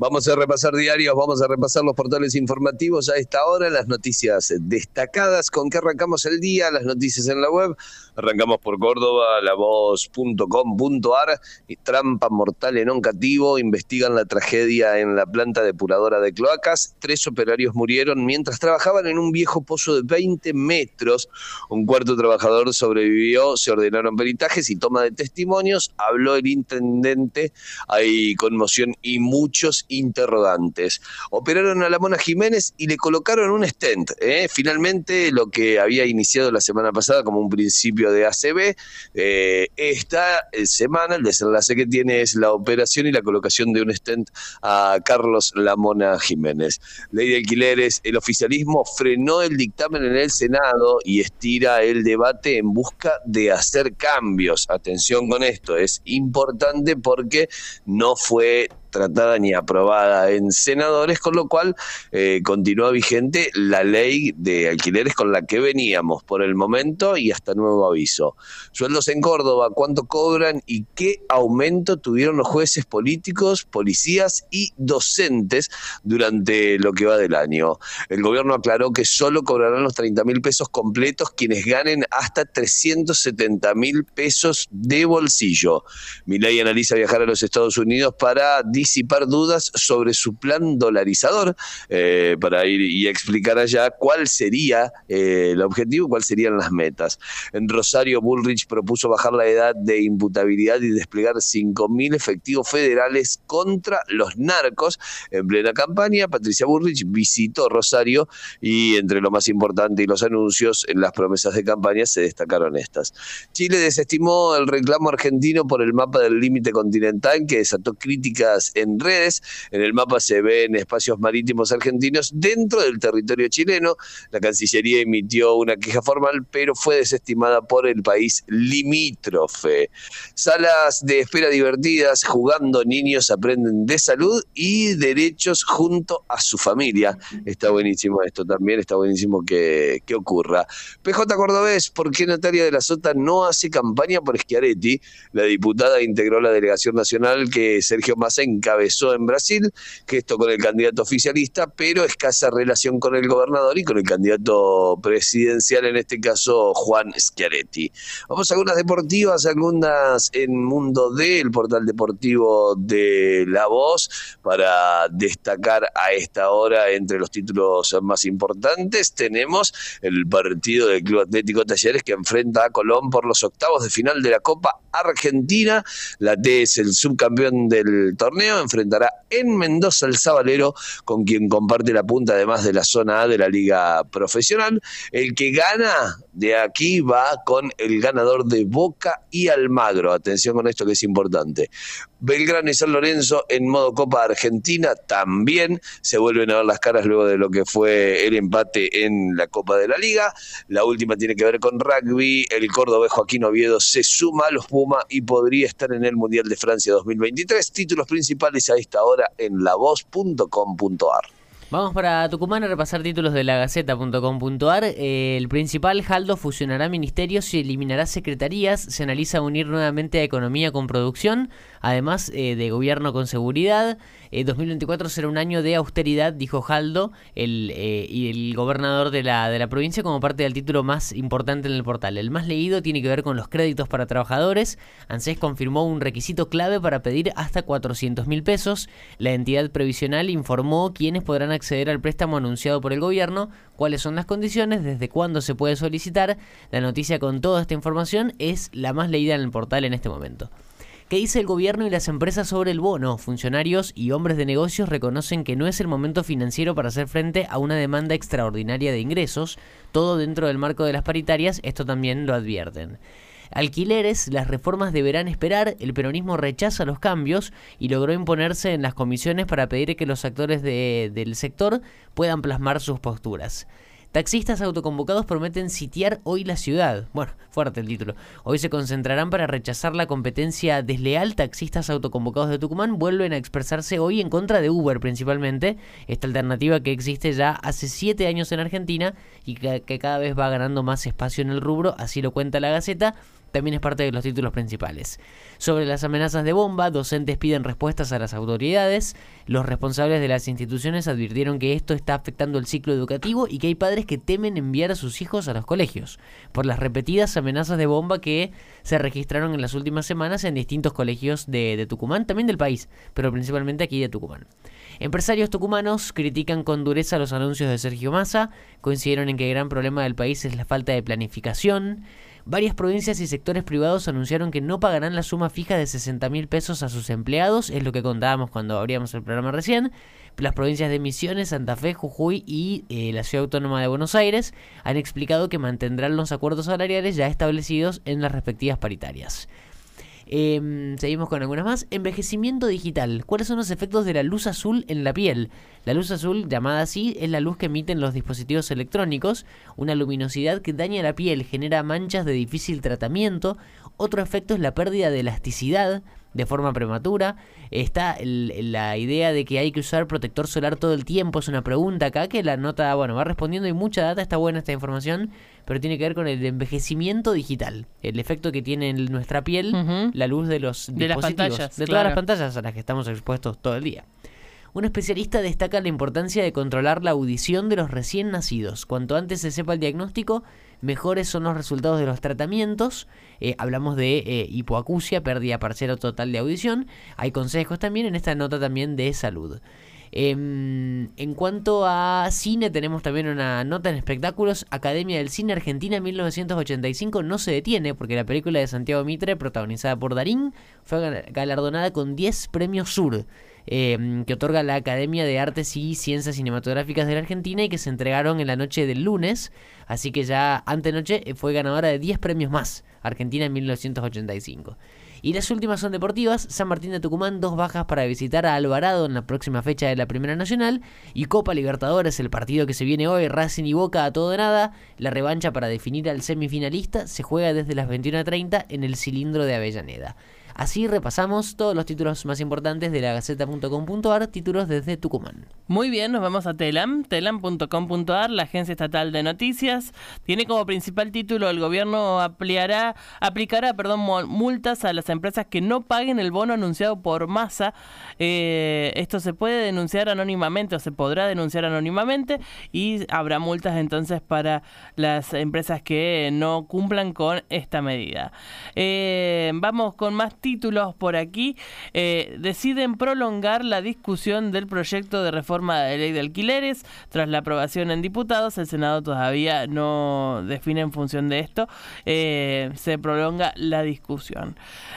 Vamos a repasar diarios, vamos a repasar los portales informativos a esta hora, las noticias destacadas. ¿Con qué arrancamos el día? Las noticias en la web. Arrancamos por Córdoba, lavoz.com.ar. Trampa mortal en Oncativo. Investigan la tragedia en la planta depuradora de cloacas. Tres operarios murieron mientras trabajaban en un viejo pozo de 20 metros. Un cuarto trabajador sobrevivió. Se ordenaron peritajes y toma de testimonios. Habló el intendente. Hay conmoción y muchos interrogantes. Operaron a la Mona Jiménez y le colocaron un stent. ¿eh? Finalmente, lo que había iniciado la semana pasada como un principio de ACB, eh, esta eh, semana el desenlace que tiene es la operación y la colocación de un stent a Carlos Lamona Jiménez. Ley de alquileres, el oficialismo frenó el dictamen en el Senado y estira el debate en busca de hacer cambios. Atención con esto, es importante porque no fue tratada ni aprobada en senadores, con lo cual eh, continúa vigente la ley de alquileres con la que veníamos por el momento y hasta nuevo aviso. Sueldos en Córdoba, ¿cuánto cobran y qué aumento tuvieron los jueces políticos, policías y docentes durante lo que va del año? El gobierno aclaró que solo cobrarán los 30 mil pesos completos quienes ganen hasta 370 mil pesos de bolsillo. Mi ley analiza viajar a los Estados Unidos para disipar dudas sobre su plan dolarizador eh, para ir y explicar allá cuál sería eh, el objetivo, cuáles serían las metas. En Rosario, Bullrich propuso bajar la edad de imputabilidad y desplegar 5.000 efectivos federales contra los narcos. En plena campaña, Patricia Bullrich visitó Rosario y entre lo más importante y los anuncios, en las promesas de campaña se destacaron estas. Chile desestimó el reclamo argentino por el mapa del límite continental que desató críticas en redes. En el mapa se ven espacios marítimos argentinos dentro del territorio chileno. La Cancillería emitió una queja formal, pero fue desestimada por el país limítrofe. Salas de espera divertidas, jugando niños aprenden de salud y derechos junto a su familia. Está buenísimo esto también, está buenísimo que, que ocurra. PJ Cordobés, ¿por qué Natalia de la Sota no hace campaña por Schiaretti? La diputada integró la delegación nacional que Sergio Massa encabezó en Brasil, que esto con el candidato oficialista, pero escasa relación con el gobernador y con el candidato presidencial, en este caso Juan Schiaretti. Vamos a algunas deportivas, algunas en Mundo D, el portal deportivo de La Voz, para destacar a esta hora entre los títulos más importantes. Tenemos el partido del Club Atlético Talleres que enfrenta a Colón por los octavos de final de la Copa Argentina. La T es el subcampeón del torneo enfrentará en Mendoza el Sabalero, con quien comparte la punta además de la zona A de la liga profesional. El que gana de aquí va con el ganador de Boca y Almagro. Atención con esto que es importante. Belgrano y San Lorenzo en modo Copa Argentina también se vuelven a ver las caras luego de lo que fue el empate en la Copa de la Liga. La última tiene que ver con rugby. El Córdoba Joaquín Oviedo se suma a los Puma y podría estar en el Mundial de Francia 2023. Títulos principales a esta hora en lavoz.com.ar. Vamos para Tucumán a repasar títulos de la Gaceta.com.ar. El principal, Jaldo, fusionará ministerios y eliminará secretarías. Se analiza unir nuevamente a economía con producción, además eh, de gobierno con seguridad. 2024 eh, será un año de austeridad, dijo Jaldo, el, y el gobernador de la, de la provincia, como parte del título más importante en el portal. El más leído tiene que ver con los créditos para trabajadores. ANSES confirmó un requisito clave para pedir hasta 400 mil pesos. La entidad previsional informó quiénes podrán acceder al préstamo anunciado por el gobierno, cuáles son las condiciones, desde cuándo se puede solicitar. La noticia con toda esta información es la más leída en el portal en este momento. ¿Qué dice el gobierno y las empresas sobre el bono? Funcionarios y hombres de negocios reconocen que no es el momento financiero para hacer frente a una demanda extraordinaria de ingresos, todo dentro del marco de las paritarias, esto también lo advierten. Alquileres, las reformas deberán esperar, el peronismo rechaza los cambios y logró imponerse en las comisiones para pedir que los actores del sector puedan plasmar sus posturas. Taxistas autoconvocados prometen sitiar hoy la ciudad. Bueno, fuerte el título. Hoy se concentrarán para rechazar la competencia desleal. Taxistas autoconvocados de Tucumán vuelven a expresarse hoy en contra de Uber principalmente. Esta alternativa que existe ya hace siete años en Argentina y que, que cada vez va ganando más espacio en el rubro, así lo cuenta la Gaceta también es parte de los títulos principales. Sobre las amenazas de bomba, docentes piden respuestas a las autoridades. Los responsables de las instituciones advirtieron que esto está afectando el ciclo educativo y que hay padres que temen enviar a sus hijos a los colegios por las repetidas amenazas de bomba que se registraron en las últimas semanas en distintos colegios de, Tucumán, también del país, pero principalmente aquí de Tucumán. Empresarios tucumanos critican con dureza los anuncios de Sergio Massa, coincidieron en que el gran problema del país es la falta de planificación. Varias provincias y sectores privados anunciaron que no pagarán la suma fija de 60 mil pesos a sus empleados, es lo que contábamos cuando abríamos el programa recién. Las provincias de Misiones, Santa Fe, Jujuy y eh, la Ciudad Autónoma de Buenos Aires han explicado que mantendrán los acuerdos salariales ya establecidos en las respectivas paritarias. Em, seguimos con algunas más. Envejecimiento digital. ¿Cuáles son los efectos de la luz azul en la piel? La luz azul, llamada así, es la luz que emiten los dispositivos electrónicos, una luminosidad que daña la piel, genera manchas de difícil tratamiento. Otro efecto es la pérdida de elasticidad, de forma prematura. Está la idea de que hay que usar protector solar todo el tiempo. Es una pregunta acá que la nota, bueno, va respondiendo y mucha data, está buena esta información, pero tiene que ver con el envejecimiento digital. El efecto que tiene en nuestra piel la luz de los de dispositivos. Las pantallas, de todas las pantallas a las que estamos expuestos todo el día. Un especialista destaca la importancia de controlar la audición de los recién nacidos. Cuanto antes se sepa el diagnóstico, mejores son los resultados de los tratamientos. Eh, hablamos de eh, hipoacusia, pérdida parcial o total de audición. Hay consejos también en esta nota también de salud. Em, en cuanto a cine, tenemos también una nota en espectáculos. Academia del Cine Argentina 1985 no se detiene porque la película de Santiago Mitre, protagonizada por Darín, fue galardonada con 10 premios Sur. Em, que otorga la Academia de Artes y Ciencias Cinematográficas de la Argentina y que se entregaron en la noche del lunes. Así que ya antenoche eh, fue ganadora de 10 premios más, Argentina en 1985. Y las últimas son deportivas. San Martín de Tucumán, dos bajas para visitar a Alvarado en la próxima fecha de la Primera Nacional. Y Copa Libertadores, el partido que se viene hoy, Racing y Boca a todo de nada. La revancha para definir al semifinalista se juega desde las 21.30 en el cilindro de Avellaneda. Así repasamos todos los títulos más importantes de la Gaceta.com.ar, títulos desde Tucumán. Muy bien, nos vamos a Telam, telam.com.ar, la agencia estatal de noticias. Tiene como principal título el gobierno aplicará multas a las empresas que no paguen el bono anunciado por masa. Eh, esto se puede denunciar anónimamente o se podrá denunciar anónimamente y habrá multas entonces para las empresas que no cumplan con esta medida. Eh, vamos con más títulos títulos por aquí, eh, deciden prolongar la discusión del proyecto de reforma de ley de alquileres. Tras la aprobación en diputados, el Senado todavía no define en función de esto, eh, se prolonga la discusión.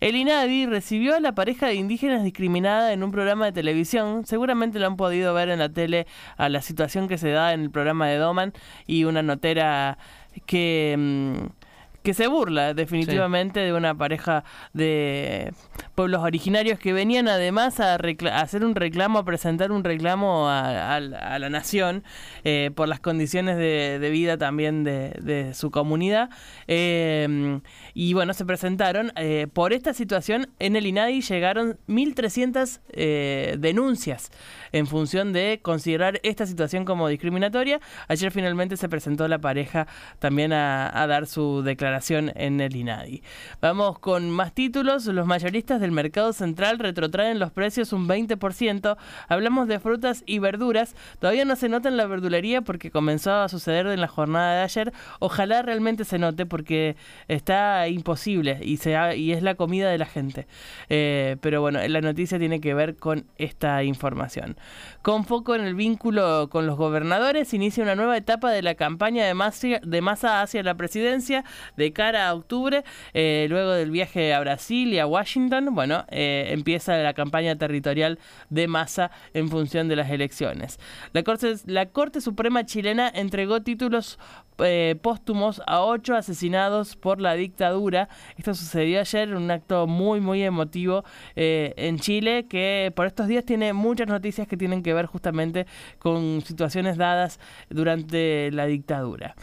El INADI recibió a la pareja de indígenas discriminada en un programa de televisión. Seguramente lo han podido ver en la tele a la situación que se da en el programa de Doman y una notera que... Mm, que se burla definitivamente de una pareja de pueblos originarios que venían además a, hacer un reclamo, a presentar un reclamo a, la nación eh, por las condiciones de, vida también de, su comunidad. Eh, y bueno, se presentaron. Eh, por esta situación en el INADI llegaron 1.300 denuncias en función de considerar esta situación como discriminatoria. Ayer finalmente se presentó la pareja también a dar su declaración en el INADI. Vamos con más títulos. Los mayoristas del mercado central retrotraen los precios un 20%. Hablamos de frutas y verduras. Todavía no se nota en la verdulería porque comenzó a suceder en la jornada de ayer. Ojalá realmente se note porque está imposible y, se y es la comida de la gente. Eh, pero bueno, la noticia tiene que ver con esta información. Con foco en el vínculo con los gobernadores, inicia una nueva etapa de la campaña de masa, de masa hacia la presidencia. De de cara a octubre, eh, luego del viaje a Brasil y a Washington, bueno, eh, empieza la campaña territorial de masa en función de las elecciones. La Corte, Suprema chilena entregó títulos eh, póstumos a ocho asesinados por la dictadura. Esto sucedió ayer, un acto muy, muy emotivo eh, en Chile, que por estos días tiene muchas noticias que tienen que ver justamente con situaciones dadas durante la dictadura.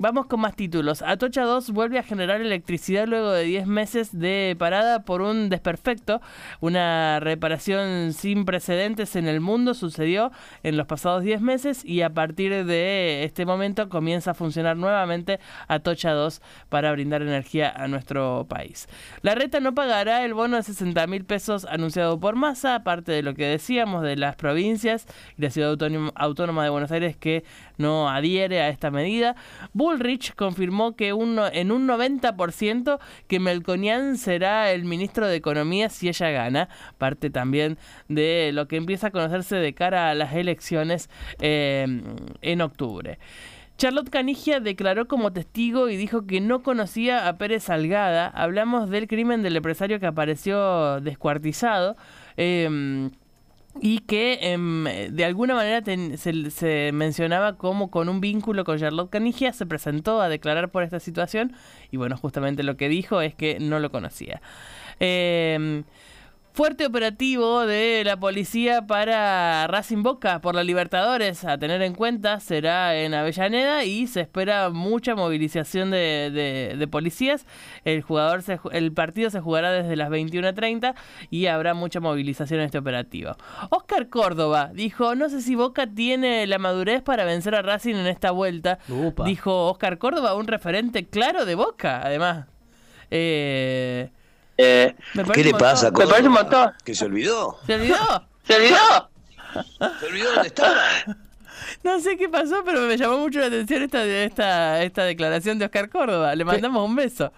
Vamos con más títulos. Atocha 2 vuelve a generar electricidad luego de 10 meses de parada por un desperfecto. Una reparación sin precedentes en el mundo sucedió en los pasados 10 meses y a partir de este momento comienza a funcionar nuevamente Atocha 2 para brindar energía a nuestro país. La reta no pagará el bono de 60 mil pesos anunciado por Massa, aparte de lo que decíamos de las provincias y la ciudad autónoma de Buenos Aires que no adhiere a esta medida. Bullrich confirmó que en un 90% que Melconian será el ministro de Economía si ella gana, parte también de lo que empieza a conocerse de cara a las elecciones eh, en octubre. Charlotte Canigia declaró como testigo y dijo que no conocía a Pérez Salgada. Hablamos del crimen del empresario que apareció descuartizado. Eh, y que em, de alguna manera se, mencionaba como con un vínculo con Charlotte Canigia se presentó a declarar por esta situación y bueno, justamente lo que dijo es que no lo conocía. Eh, Fuerte operativo de la policía para Racing Boca por la Libertadores, a tener en cuenta, será en Avellaneda y se espera mucha movilización de, policías. El, jugador el partido se jugará desde las 21.30 y habrá mucha movilización en este operativo. Oscar Córdoba dijo, no sé si Boca tiene la madurez para vencer a Racing en esta vuelta. Dijo Oscar Córdoba, un referente claro de Boca, además. Eh, eh, ¿Qué le pasa? Me parece un montón. ¿Que se olvidó? ¿Se olvidó? ¿Se olvidó? ¿Se olvidó dónde estaba? No sé qué pasó, pero me llamó mucho la atención esta, esta, esta declaración de Oscar Córdoba. Le mandamos un beso.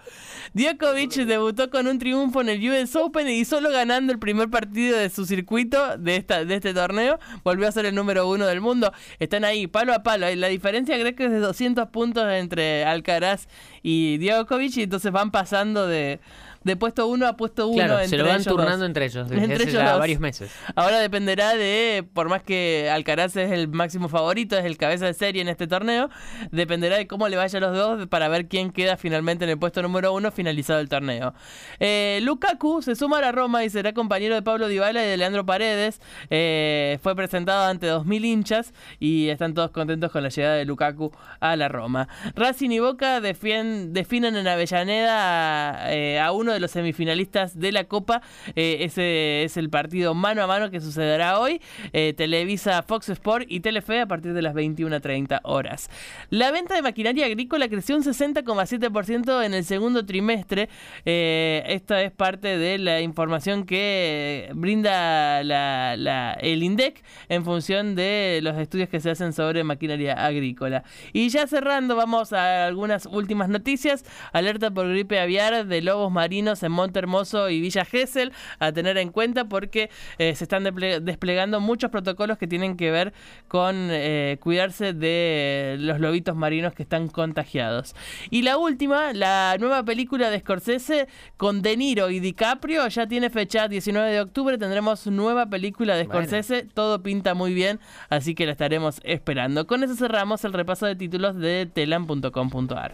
Djokovic debutó con un triunfo en el US Open y solo ganando el primer partido de su circuito de, esta, de este torneo, volvió a ser el número uno del mundo. Están ahí, palo a palo. La diferencia creo que es de 200 puntos entre Alcaraz y Djokovic y entonces van pasando de de puesto uno a puesto uno. Claro, se lo van turnando entre ellos desde entre ellos varios meses. Ahora dependerá de, por más que Alcaraz es el máximo favorito, es el cabeza de serie en este torneo, dependerá de cómo le vaya a los dos para ver quién queda finalmente en el puesto número uno finalizado el torneo. Eh, Lukaku se suma a la Roma y será compañero de Pablo Dybala y de Leandro Paredes. Eh, fue presentado ante 2.000 hinchas y están todos contentos con la llegada de Lukaku a la Roma. Racing y Boca definen en Avellaneda eh, a uno de los semifinalistas de la Copa. Eh, ese es el partido mano a mano que sucederá hoy. Eh, Televisa Fox Sport y Telefe a partir de las 21.30 horas. La venta de maquinaria agrícola creció un 60,7% en el segundo trimestre. Eh, esta es parte de la información que brinda el INDEC en función de los estudios que se hacen sobre maquinaria agrícola. Y ya cerrando, vamos a algunas últimas noticias. Alerta por gripe aviar de lobos marinos en Monte Hermoso y Villa Gesell a tener en cuenta porque eh, se están desplegando muchos protocolos que tienen que ver con eh, cuidarse de los lobitos marinos que están contagiados. Y la última, la nueva película de Scorsese con De Niro y DiCaprio ya tiene fecha 19 de octubre, tendremos nueva película de Scorsese, todo pinta muy bien, así que la estaremos esperando. Con eso cerramos el repaso de títulos de telan.com.ar.